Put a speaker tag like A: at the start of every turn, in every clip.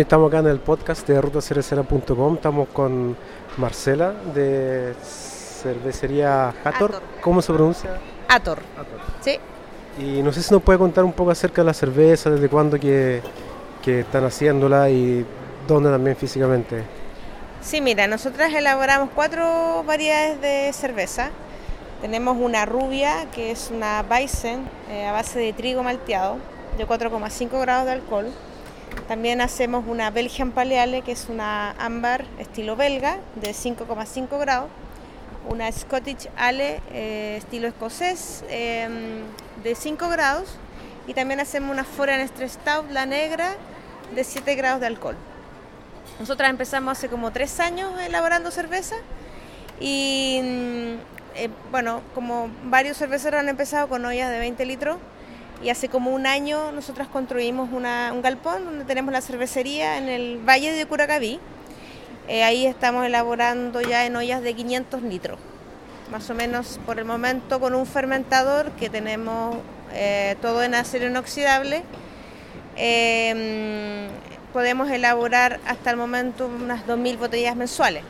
A: Bueno, estamos acá en el podcast de rutacervecera.com. Estamos con Marcela de cervecería Hator.
B: Hator.
A: ¿Cómo se pronuncia?
B: Ator. Sí.
A: Y no sé si nos puede contar un poco acerca de la cerveza, desde cuándo que, que están haciéndola y dónde también físicamente.
B: Sí, mira, nosotras elaboramos cuatro variedades de cerveza. Tenemos una rubia, que es una Weizen eh, a base de trigo malteado, de 4,5 grados de alcohol. También hacemos una Belgian Pale Ale, que es una ámbar estilo belga, de 5,5 grados. Una Scottish Ale, eh, estilo escocés, eh, de 5 grados. Y también hacemos una Foreign Stout, la negra, de 7 grados de alcohol. Nosotras empezamos hace como tres años elaborando cerveza y mm, eh, bueno, como varios cerveceros han empezado con ollas de 20 litros y hace como un año nosotras construimos una- un galpón donde tenemos la cervecería en el Valle de Curacaví. Eh, ahí estamos elaborando ya en ollas de 500 litros, más o menos por el momento con un fermentador que tenemos eh, todo en acero inoxidable. Eh, podemos elaborar hasta el momento unas 2.000 botellas mensuales.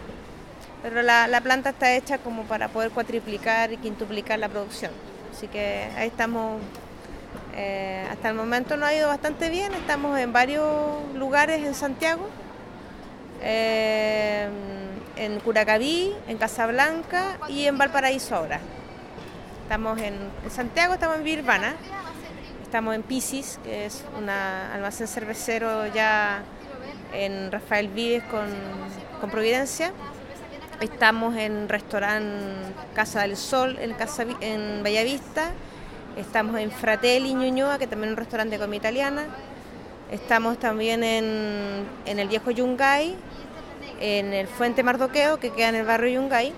B: Pero la, la planta está hecha como para poder cuatriplicar y quintuplicar la producción. Así que ahí estamos. Eh, hasta el momento nos ha ido bastante bien. Estamos en varios lugares en Santiago. eh, en Curacaví, en Casablanca y en Valparaíso ahora. Estamos en, Santiago, estamos en Virvana. Estamos en Pisis, que es un almacén cervecero ya en Rafael Vives con, con Providencia. Estamos en restaurante Casa del Sol en, Casa, en Bellavista. Estamos en Fratelli Ñuñoa, que también es un restaurante de comida italiana. Estamos también en, en el viejo Yungay, en el Fuente Mardoqueo, que queda en el barrio Yungay.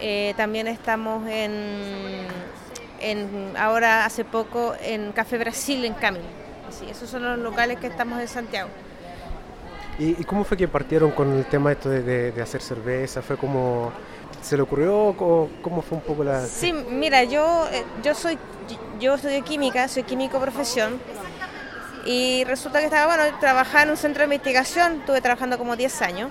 B: Eh, también estamos en, en- ahora hace poco en Café Brasil en Camino. Así, esos son los locales que estamos en Santiago.
A: ¿Y, cómo fue que partieron con el tema esto de hacer cerveza? ¿Fue como... ¿Se le ocurrió? o ¿Cómo fue un poco la...?
B: Sí, mira, yo, eh, yo soy yo estudio química, soy químico profesión y resulta que estaba, bueno, trabajaba en un centro de investigación, estuve trabajando como 10 años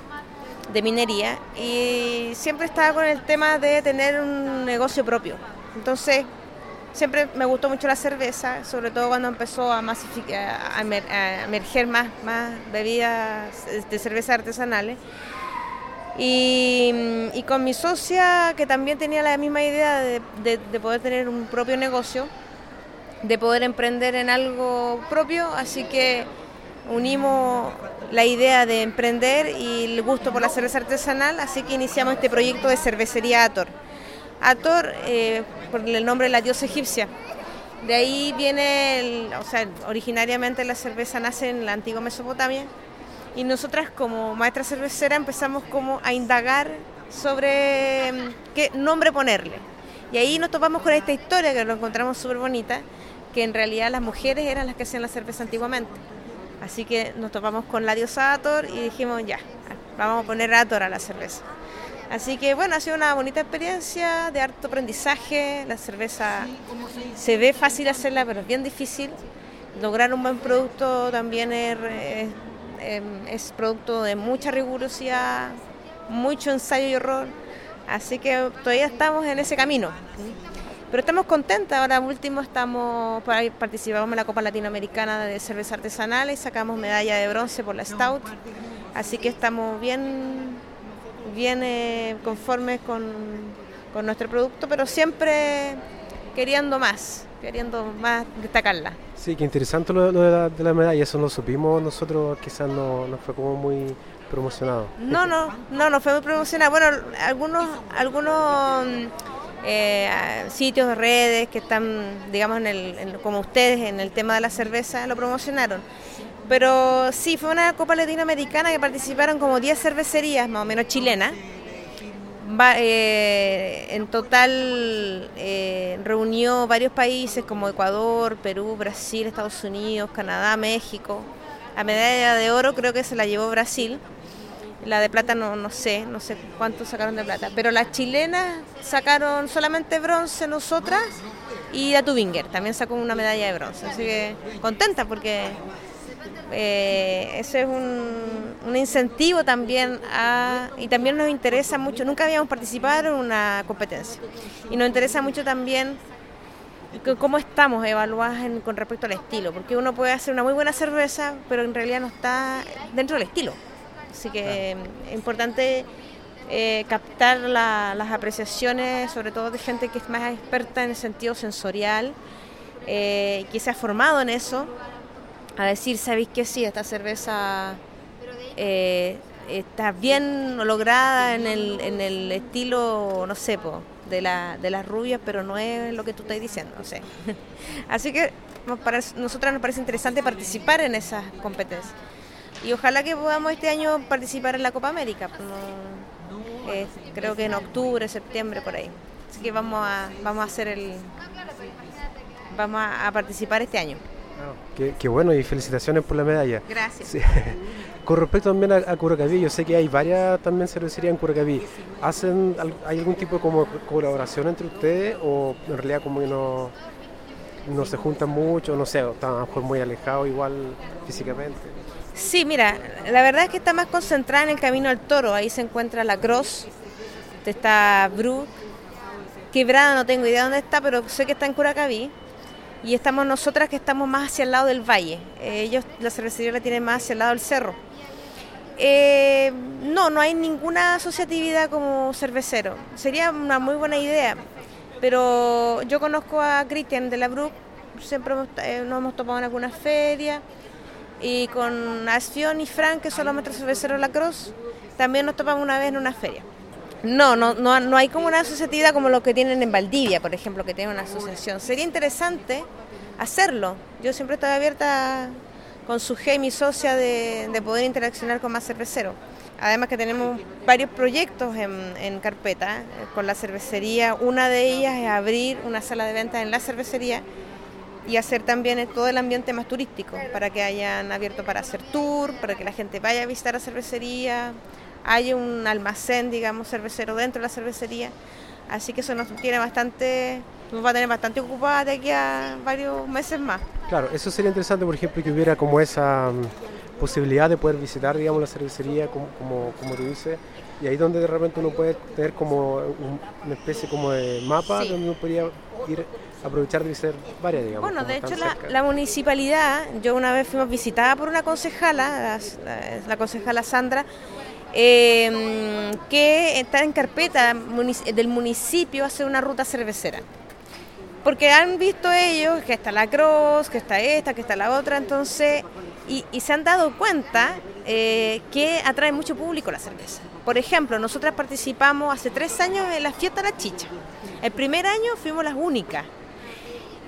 B: de minería y siempre estaba con el tema de tener un negocio propio. Entonces, siempre me gustó mucho la cerveza, sobre todo cuando empezó a, masificar, a emer- a emerger más, más bebidas de cerveza artesanales. Y, y con mi socia, que también tenía la misma idea de, de- de poder tener un propio negocio, de poder emprender en algo propio, así que unimos la idea de emprender y el gusto por la cerveza artesanal, así que iniciamos este proyecto de cervecería Ator. Ator, eh, por el nombre de la diosa egipcia. De ahí viene, o sea, originariamente la cerveza nace en la antigua Mesopotamia y nosotras como maestra cervecera empezamos como a indagar sobre mm, qué nombre ponerle. Y ahí nos topamos con esta historia que lo encontramos súper bonita, que en realidad las mujeres eran las que hacían la cerveza antiguamente. Así que nos topamos con la diosa Ator y dijimos ya, vamos a poner Ator a la cerveza. Así que bueno, ha sido una bonita experiencia de harto aprendizaje. La cerveza se ve fácil hacerla, pero es bien difícil. Lograr un buen producto también es, em, es producto de mucha rigurosidad, mucho ensayo y error. Así que todavía estamos en ese camino. Pero estamos contentas, ahora último estamos, participamos en la Copa Latinoamericana de Cerveza Artesanal y sacamos medalla de bronce por la Stout. Así que estamos bien, bien eh, conformes con, con nuestro producto, pero siempre queriendo más, queriendo más destacarla.
A: Sí, qué interesante lo, lo de, la, de la medalla, eso no supimos nosotros, quizás no, no fue como muy promocionado.
B: No, no, no, no fue muy promocionada. Bueno, algunos, algunos mm, eh, sitios de redes que están, digamos, en el, en- como ustedes en el tema de la cerveza lo promocionaron. Pero sí, fue una Copa Latinoamericana que participaron como 10 cervecerías, más o menos chilenas. Va- eh, en total eh, reunió varios países como Ecuador, Perú, Brasil, Estados Unidos, Canadá, México. La medalla de oro creo que se la llevó Brasil. La de plata no, no sé, no sé cuánto sacaron de plata. Pero las chilenas sacaron solamente bronce nosotras y la Tubinger también sacó una medalla de bronce. Así que contenta porque Eh, eso es un, incentivo también y también nos interesa mucho, nunca habíamos participado en una competencia y nos interesa mucho también cómo estamos evaluadas con respecto al estilo, porque uno puede hacer una muy buena cerveza, pero en realidad no está dentro del estilo. Así que es importante eh, captar las apreciaciones, sobre todo de gente que es más experta en el sentido sensorial, eh, que se ha formado en eso, a decir, ¿sabéis que sí? Esta cerveza eh, está bien lograda en el, en el estilo, no sé, de, la, de las rubias, pero no es lo que tú estás diciendo, no sé. Así que para nosotras nos parece interesante participar en esas competencias. Y ojalá que podamos este año participar en la Copa América creo que en octubre, septiembre, por ahí. Así que vamos a, vamos a hacer el. Vamos a, participar este año.
A: Qué, bueno y felicitaciones por la medalla.
B: Gracias.
A: Con respecto también a, Curacaví, yo sé que hay varias también cervecerías en Curacaví. ¿Hacen, ¿Hay algún tipo de como colaboración entre ustedes o en realidad como que no, no se juntan mucho, no sé, están a lo mejor muy alejados igual físicamente?
B: Sí, mira, la verdad es que está más concentrada en el Camino al Toro. Ahí se encuentra la Cross, está Bru, Quebrada, no tengo idea dónde está, pero sé que está en Curacaví. Y estamos nosotras que estamos más hacia el lado del valle. Eh, ellos, la cervecería la tienen más hacia el lado del cerro. Eh, no, no hay ninguna asociatividad como cervecero. Sería una muy buena idea. Pero yo conozco a Cristian de la Bru, siempre eh, nos hemos topado en alguna feria y con Asfion y Frank, que son los maestros cerveceros de la Cruz, también nos topamos una vez en una feria. No, no, no, no hay como una asociatividad como lo que tienen en Valdivia, por ejemplo, que tienen una asociación. Sería interesante hacerlo. Yo siempre estoy abierta con su G, mi socia, de, poder interaccionar con más cerveceros. Además que tenemos varios proyectos en, en, carpeta eh, con la cervecería. Una de ellas es abrir una sala de venta en la cervecería y hacer también todo el ambiente más turístico, para que hayan abierto para hacer tour, para que la gente vaya a visitar la cervecería, haya un almacén, digamos, cervecero dentro de la cervecería. Así que eso nos tiene bastante, nos va a tener bastante ocupada de aquí a varios meses más.
A: Claro, eso sería interesante, por ejemplo, que hubiera como esa mm, posibilidad de poder visitar, digamos, la cervecería, como, como, como tú dices, y ahí donde de repente uno puede tener como una especie como de mapa donde uno podría ir aprovechar de ser varias, digamos.
B: Bueno, de hecho la, municipalidad, yo una vez fuimos visitada por una concejala, la, concejala Sandra, em, que está en carpeta del municipio hacer una ruta cervecera. Porque han visto ellos que está la Cross, que está esta, que está la otra, entonces, y, se han dado cuenta eh, que atrae mucho público la cerveza. Por ejemplo, nosotras participamos hace tres años en la fiesta La Chicha. El primer año fuimos las únicas.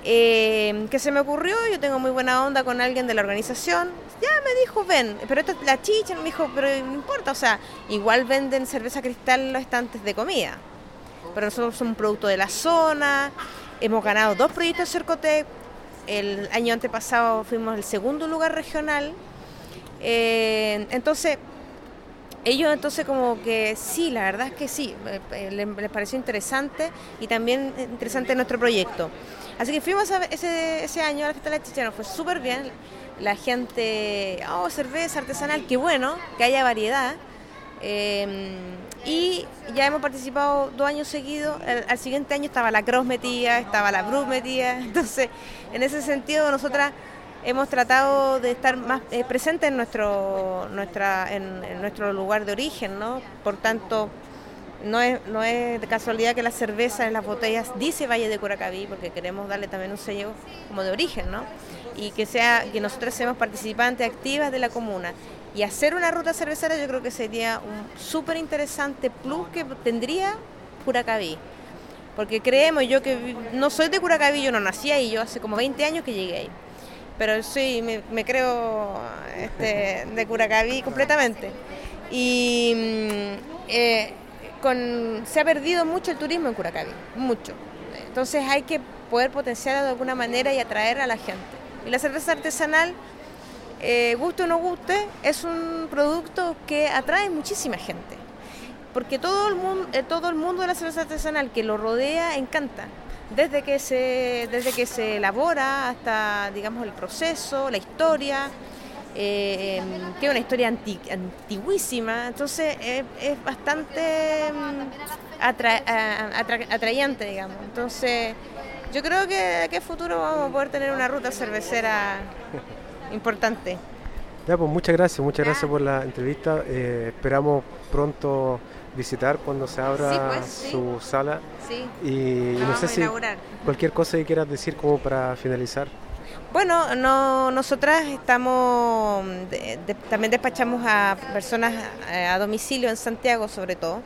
B: Eh, ¿Qué se me ocurrió? Yo tengo muy buena onda con alguien de la organización. Ya me dijo, ven, pero esto es la chicha. Me dijo, pero no importa, o sea, igual venden cerveza cristal los estantes de comida. Pero nosotros somos un producto de la zona. Hemos ganado dos proyectos de Cercotec. El año antepasado fuimos el segundo lugar regional. Eh, entonces, ellos entonces como que sí, la verdad es que sí, eh, les, pareció interesante y también interesante nuestro proyecto. Así que fuimos ese, ese año a la fiesta de la chicha, nos fue súper bien, la gente, oh, cerveza artesanal, qué bueno, que haya variedad. Em, y ya hemos participado dos años seguidos, al, siguiente año estaba la Cross metida, estaba la Bruce metida, entonces en ese sentido nosotras hemos tratado de estar más eh, presentes en nuestro, nuestra, en, nuestro lugar de origen, ¿no? Por tanto, no es, no es de casualidad que la cerveza en las botellas dice Valle de Curacaví, porque queremos darle también un sello como de origen, ¿no? Y que sea que nosotros seamos participantes activas de la comuna. Y hacer una ruta cervecera yo creo que sería un súper interesante plus que tendría Curacaví. Porque creemos, yo que no soy de Curacaví, yo no nací ahí, yo hace como 20 años que llegué ahí pero sí, me, creo este, de Curacaví completamente. Y mm, eh, con, se ha perdido mucho el turismo en Curacaví, mucho. Entonces hay que poder potenciarlo de alguna manera y atraer a la gente. Y la cerveza artesanal, eh, guste o no guste, es un producto que atrae muchísima gente. Porque todo el, mundo, eh, todo el mundo de la cerveza artesanal que lo rodea encanta desde que se, desde que se elabora hasta digamos el proceso, la historia. Eh, que es una historia antiguísima, entonces es, bastante mm, atrayente, digamos. Entonces, yo creo que en futuro vamos a poder tener una ruta cervecera importante.
A: Ya, pues muchas gracias, muchas gracias por la entrevista. Eh, esperamos pronto visitar cuando se abra pues, su sala.
B: Sí.
A: Y, no sé si cualquier cosa que quieras decir como para finalizar.
B: Bueno, no, nosotras estamos, también despachamos a personas eh, a, domicilio en Santiago sobre todo,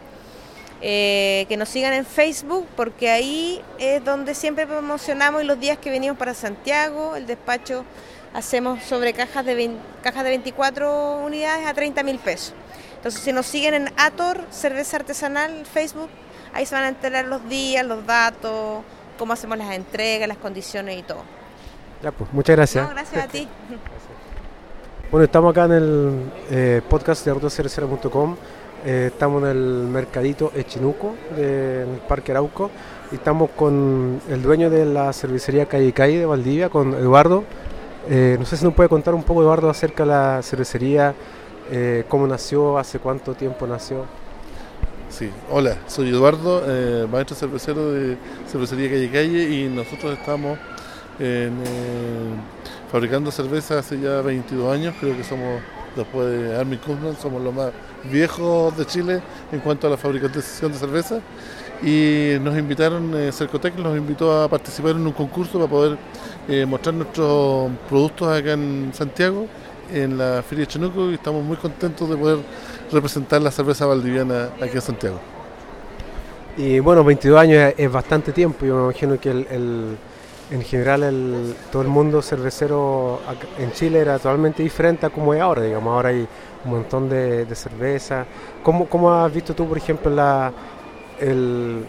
B: eh, que nos sigan en Facebook porque ahí es donde siempre promocionamos y los días que venimos para Santiago, el despacho hacemos sobre cajas de, cajas de 24 unidades a 30 mil pesos. Entonces si nos siguen en Ator, Cerveza Artesanal, Facebook, ahí se van a enterar los días, los datos, cómo hacemos las entregas, las condiciones y todo.
A: Ya, pues, muchas gracias.
B: gracias a ti.
A: Bueno, estamos acá en el eh, podcast de autocervecera.com. Eh, estamos en el mercadito Echinuco del Parque Arauco y estamos con el dueño de la cervecería Calle Calle de Valdivia, con Eduardo. Eh, no sé si nos puede contar un poco, Eduardo, acerca de la cervecería, cómo nació, hace cuánto tiempo nació.
C: Sí, hola, soy Eduardo, maestro cervecero de Cervecería Calle Calle y nosotros estamos eh, fabricando cerveza hace ya 22 años, creo que somos, después de Armin Kuzman, somos los más viejos de Chile en cuanto a la fabricación de cerveza. Y nos invitaron, eh, Cercotec nos invitó a participar en un concurso para poder eh, mostrar nuestros productos acá en Santiago, en la Feria de Chenuco, y estamos muy contentos de poder representar la cerveza valdiviana aquí en Santiago.
A: Y bueno, 22 años es, bastante tiempo, yo me imagino que el en general el, todo el mundo cervecero en Chile era totalmente diferente a como es ahora, digamos, ahora hay un montón de, cerveza. ¿Cómo, ¿Cómo, has visto tú, por ejemplo, la, el,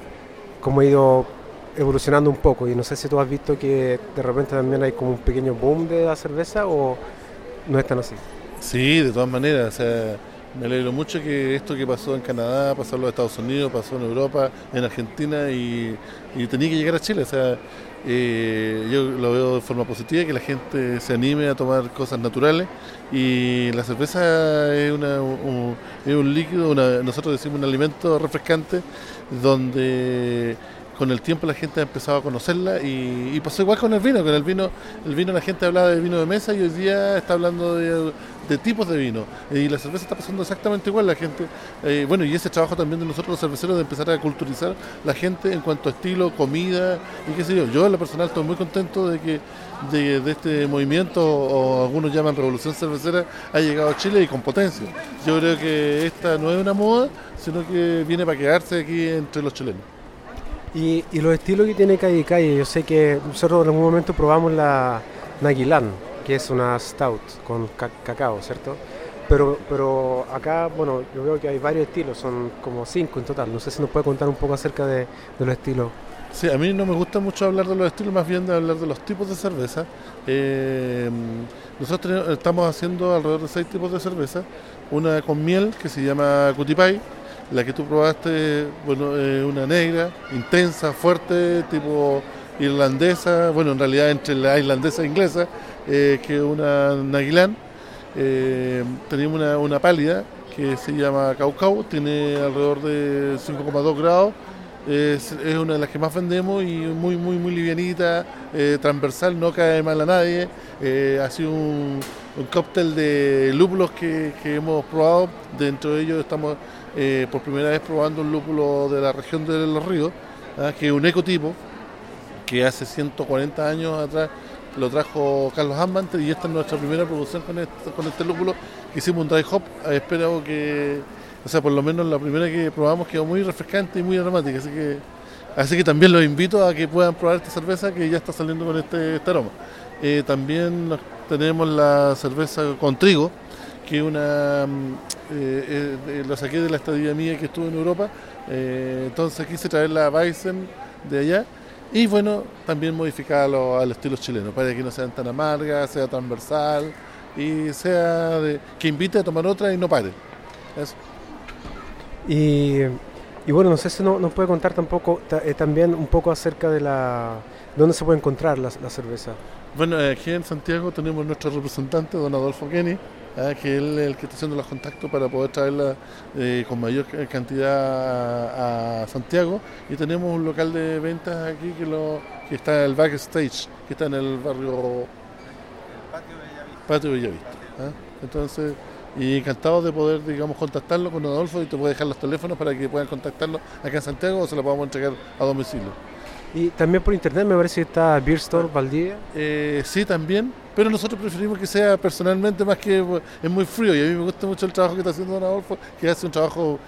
A: cómo ha ido evolucionando un poco? Y no sé si tú has visto que de repente también hay como un pequeño boom de la cerveza o no es tan así.
C: Sí, de todas maneras, o sea, me alegro mucho que esto que pasó en Canadá, pasó en los Estados Unidos, pasó en Europa, en Argentina y, y tenía que llegar a Chile. O sea, yo lo veo de forma positiva, que la gente se anime a tomar cosas naturales. Y la cerveza es, un, es un líquido, nosotros decimos un alimento refrescante donde con el tiempo la gente ha empezado a conocerla. Y, pasó igual con el vino, con el vino, el vino la gente hablaba de vino de mesa y hoy día está hablando de, tipos de vino y la cerveza está pasando exactamente igual, la gente, eh, bueno y ese trabajo también de nosotros los cerveceros de empezar a culturizar la gente en cuanto a estilo, comida y qué sé yo, yo en lo personal estoy muy contento de que de, este movimiento o algunos llaman revolución cervecera ha llegado a Chile y con potencia. Yo creo que esta no es una moda, sino que viene para quedarse aquí entre los chilenos.
A: Y, los estilos que tiene Calle Calle, yo sé que nosotros en algún momento probamos la Naguilán, que es una stout con cacao, ¿cierto? Pero, pero acá, bueno, yo veo que hay varios estilos, son como cinco en total. No sé si nos puede contar un poco acerca de, los estilos.
C: Sí, a mí no me gusta mucho hablar de los estilos, más bien de hablar de los tipos de cerveza. Eh, nosotros estamos haciendo alrededor de seis tipos de cerveza. Una con miel que se llama Cutipay, la que tú probaste, bueno, es una negra, intensa, fuerte, tipo irlandesa, bueno, en realidad entre la irlandesa e inglesa, eh, que una Naguilán. Eh, tenemos una, pálida que se llama Caucau, tiene alrededor de 5,2 grados. Es, una de las que más vendemos y muy, muy, muy livianita, eh, transversal, no cae mal a nadie. ha sido un, cóctel de lúpulos que, que hemos probado. Dentro de ellos estamos eh, por primera vez probando un lúpulo de la región de los ríos, ¿ah? que es un ecotipo, que hace 140 años atrás lo trajo Carlos Amante y esta es nuestra primera producción con este, con este lúpulo hicimos un dry hop. Eh, espero que, o sea, por lo menos la primera que probamos quedó muy refrescante y muy aromática, así que, así que también los invito a que puedan probar esta cerveza que ya está saliendo con este, este aroma. Eh, también tenemos la cerveza con trigo, que una mm, eh, eh, saqué de la estadía mía que estuve en Europa, entonces quise traer la Weizen de allá y bueno, también modificarlo al estilo chileno, para que no sean tan amargas, sea transversal y sea de, que invite a tomar otra y no pare.
A: Y, bueno, no sé si no, nos puede contar tampoco también un poco acerca de la ¿Dónde se puede encontrar la, la cerveza?
C: Bueno, aquí en Santiago tenemos nuestro representante, don Adolfo Kenny, ah, que él es el que está haciendo los contactos para poder traerla eh, con mayor cantidad a, Santiago. Y tenemos un local de ventas aquí que, lo, que está en el backstage, que está en el barrio Patio Bellavista. ¿ah? Entonces, y encantado de poder, digamos, contactarlo con Adolfo y te puedo dejar los teléfonos para que puedan contactarlo acá en Santiago o se lo podamos entregar a domicilio.
A: Y también por internet me parece que está Beer Store Valdivia.
C: Eh, sí, también, pero nosotros preferimos que sea personalmente más que es muy frío y a mí me gusta mucho el trabajo que está haciendo Don Adolfo, que hace un trabajo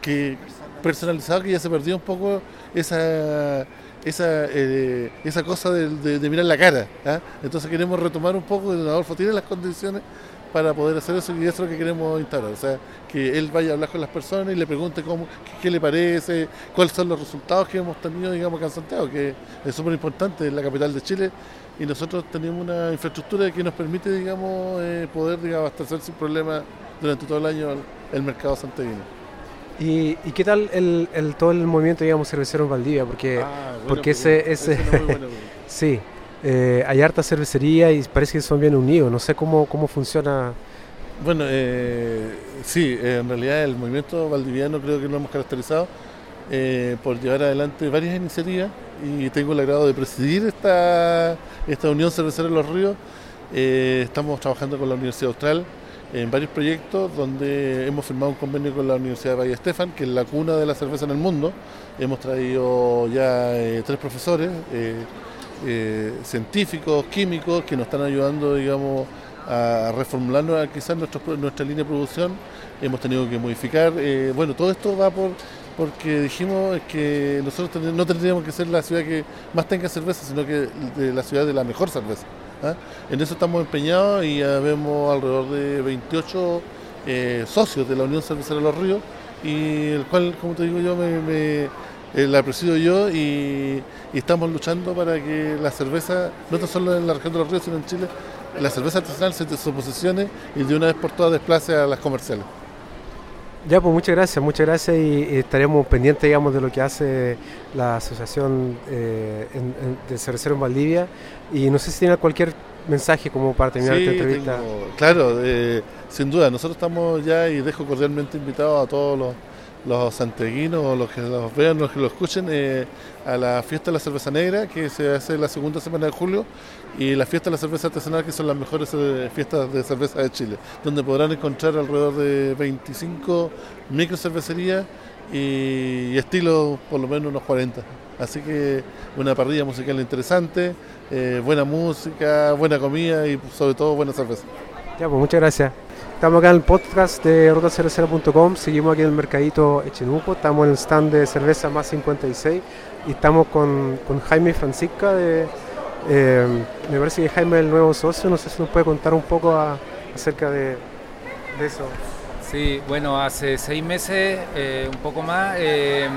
C: que personalizado que ya se perdió un poco esa esa, eh, esa cosa de, de, de, mirar la cara. ¿eh? Entonces queremos retomar un poco, Don Adolfo tiene las condiciones para poder hacer eso y eso es lo que queremos instalar. O sea, que él vaya a hablar con las personas y le pregunte cómo, qué, qué le parece, cuáles son los resultados que hemos tenido, digamos, acá en Santiago, que es súper importante, en la capital de Chile, y nosotros tenemos una infraestructura que nos permite, digamos, eh, poder digamos, abastecer sin problema durante todo el año el, mercado santiaguino.
A: ¿Y, ¿Y, qué tal el, el, todo el movimiento, digamos, cervecero en Valdivia? Porque,
C: ah, bueno,
A: porque
C: pues,
A: ese... ese
C: bueno,
A: sí, eh, hay harta cervecería y parece que son bien unidos. No sé cómo, cómo funciona.
C: Bueno, eh, sí, eh, en realidad el movimiento valdiviano creo que lo hemos caracterizado por llevar adelante varias iniciativas y tengo el agrado de presidir esta, esta Unión Cervecera de los Ríos. Estamos trabajando con la Universidad Austral en varios proyectos donde hemos firmado un convenio con la Universidad de Valle Estefan, que es la cuna de la cerveza en el mundo. Hemos traído ya tres profesores eh, científicos, químicos, que nos están ayudando, digamos, a reformular quizás nuestro, nuestra línea de producción. Hemos tenido que modificar. Eh, bueno, todo esto va por porque dijimos que nosotros no tendríamos que ser la ciudad que más tenga cerveza, sino que la ciudad de la mejor cerveza. ¿ah? En eso estamos empeñados y ya vemos alrededor de 28 eh, socios de la Unión Cervecera de los Ríos, y el cual, como te digo yo, me eh, la presido yo y, y, estamos luchando para que la cerveza, no tan solo en la región de los ríos, sino en Chile, la cerveza artesanal se, se posicione y de una vez por todas desplace a las comerciales.
A: Ya, pues muchas gracias, muchas gracias y, y estaremos pendientes, digamos, de lo que hace la Asociación eh, en, en, de Cerveceros en Valdivia y no sé si tiene cualquier mensaje como para terminar
C: sí,
A: esta entrevista.
C: Tengo, claro, eh, sin duda, nosotros estamos ya y dejo cordialmente invitados a todos los los santiaguinos los que los vean, los que lo escuchen, eh, a la fiesta de la cerveza negra que se hace la segunda semana de julio y la fiesta de la cerveza artesanal que son las mejores eh, fiestas de cerveza de Chile, donde podrán encontrar alrededor de 25 micro cervecerías y, y estilos por lo menos unos 40. Así que una parrilla musical interesante, eh, buena música, buena comida y sobre todo buena cerveza.
A: Ya, pues muchas gracias. Estamos acá en el podcast de rotacervecera.com, seguimos aquí en el mercadito Echenuco, estamos en el stand de cerveza más 56 y estamos con, con Jaime Francisca de, eh, me parece que Jaime es el nuevo socio, no sé si nos puede contar un poco acerca de, eso.
D: Sí, bueno, hace seis meses, eh, un poco más, eh,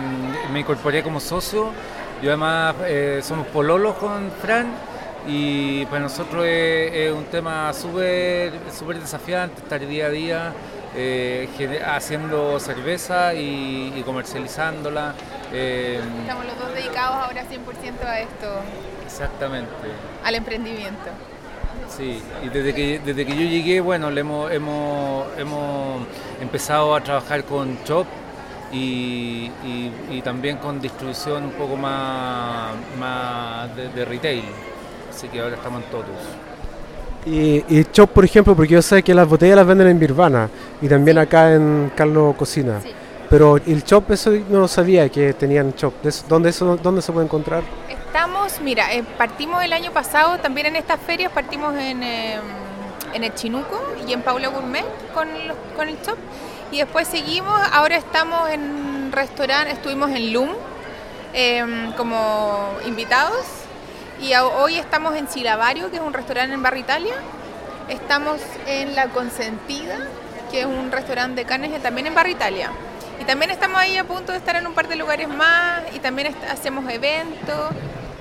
D: me incorporé como socio, yo además somos pololos con Fran, y para nosotros es, es un tema súper super desafiante estar día a día eh, haciendo cerveza y, y comercializándola.
E: Eh, Estamos los dos dedicados ahora 100% a esto.
D: Exactamente.
E: Al emprendimiento.
D: Sí, y desde que, desde que yo llegué, bueno, le hemos, hemos, hemos empezado a trabajar con Chop y, y, y también con distribución un poco más, más de, de retail así que ahora estamos en todos.
A: Y, y Chop, por ejemplo, porque yo sé que las botellas las venden en Birvana y también sí. acá en Carlos Cocina. Sí. Pero el Chop, eso no lo sabía que tenían Chop. ¿Dónde, eso, ¿Dónde se puede encontrar?
E: Estamos, mira, eh, partimos el año pasado también en estas ferias, partimos en, eh, en el Chinuco y en Paula Gourmet con, los, con el Chop. Y después seguimos, ahora estamos en restaurante, estuvimos en Loom eh, como invitados y hoy estamos en Silabario, que es un restaurante en Barrio Italia. Estamos en La Consentida, que es un restaurante de carnes también en Barrio Italia. Y también estamos ahí a punto de estar en un par de lugares más y también hacemos eventos.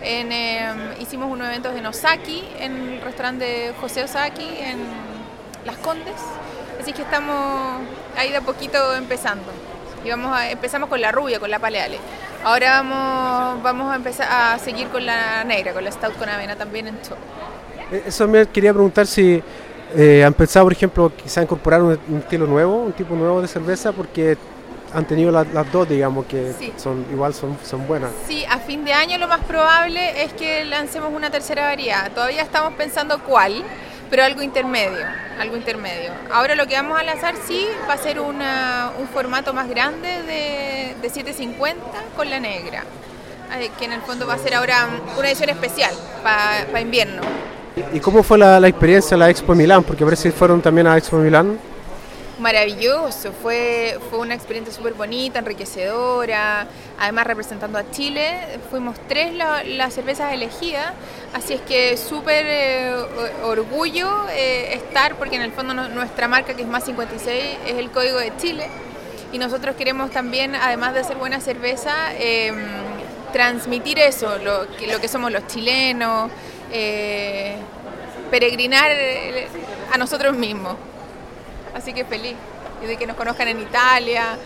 E: En, eh, hicimos unos eventos en Osaki, en el restaurante de José Osaki, en Las Condes. Así que estamos ahí de a poquito empezando. Y vamos a, empezamos con la rubia, con la paleale. Ahora vamos, vamos a empezar a seguir con la negra, con la stout con avena también en show.
A: Eh, Eso me quería preguntar si eh, han pensado, por ejemplo, quizá incorporar un, un estilo nuevo, un tipo nuevo de cerveza, porque han tenido la- las dos, digamos, que
E: Sí.
A: son igual son, son buenas.
E: Sí, a fin de año lo más probable es que lancemos una tercera variedad. Todavía estamos pensando cuál, pero algo intermedio, algo intermedio. Ahora lo que vamos a lanzar sí va a ser una- un formato más grande de, de 750 con la negra, eh, que en el fondo va a ser ahora una edición especial para invierno.
A: ¿Y cómo fue la, la experiencia en la Expo Milán? Porque parece que fueron también a Expo Milán.
E: Maravilloso, fue, fue una experiencia súper bonita, enriquecedora, además representando a Chile, fuimos tres la- las cervezas elegidas, así es que súper eh, orgullo eh, estar, porque en el fondo nuestra marca que es más 56 es el código de Chile. Y nosotros queremos también, además de hacer buena cerveza, eh, transmitir eso, lo que, lo que somos los chilenos, eh, peregrinar a nosotros mismos. Así que feliz. Y de que nos conozcan en Italia.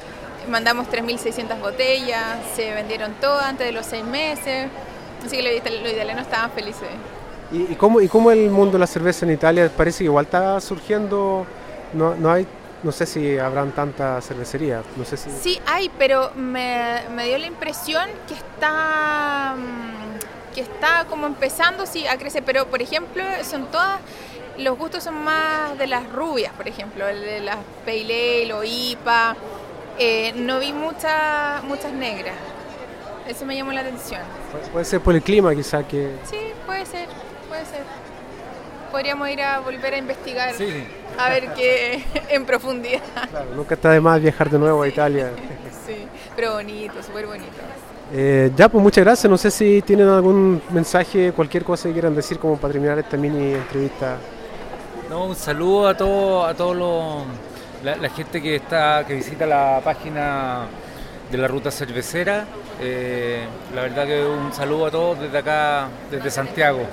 E: Mandamos 3.600 botellas, se vendieron todas antes de los seis meses. Así que los, itali- los italianos estaban felices.
A: ¿Y, y cómo, ¿Y cómo el mundo de la cerveza en Italia parece que igual está surgiendo? No, no hay, no sé si habrán tanta cervecería, no sé si...
E: Sí hay, pero me, me dio la impresión que está, mm, que está como empezando sí, a crecer. Pero, por ejemplo, son todas... Los gustos son más de las rubias, por ejemplo, el de las Pale Ale o IPA. Eh, no vi muchas muchas negras. Eso me llamó la atención.
A: Pu- Puede ser por el clima quizá que...
E: Sí, puede ser, puede ser. Podríamos ir a volver a investigar,
D: Sí,
E: a ver qué en profundidad.
A: Claro, nunca está de más viajar de nuevo a Italia.
E: Sí, pero bonito, súper bonito.
A: Eh, ya, pues muchas gracias. No sé si tienen algún mensaje, cualquier cosa que quieran decir como para terminar esta mini entrevista.
D: No, un saludo a todo, a todos los la, gente que está que visita la página de la ruta cervecera. Eh, la verdad que un saludo a todos desde acá, desde Santiago.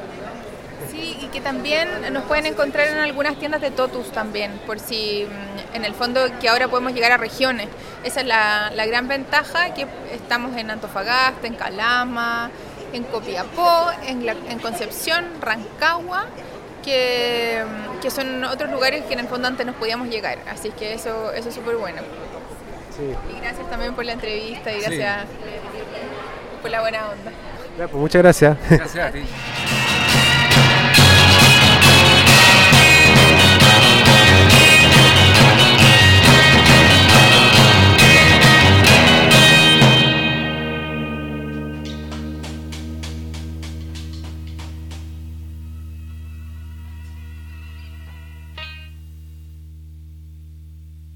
E: Sí, y que también nos pueden encontrar en algunas tiendas de Totus también, por si mm, en el fondo que ahora podemos llegar a regiones. Esa es la, la gran ventaja, que estamos en Antofagasta, en Calama, en Copiapó, en Concepción, Rancagua, que, mm, que son otros lugares que en el fondo antes nos podíamos llegar. Así que eso, eso es súper bueno.
A: Sí.
E: Y gracias también por la entrevista y
D: Sí.
E: gracias por la buena onda.
A: Ya, pues muchas gracias.
D: Gracias a ti.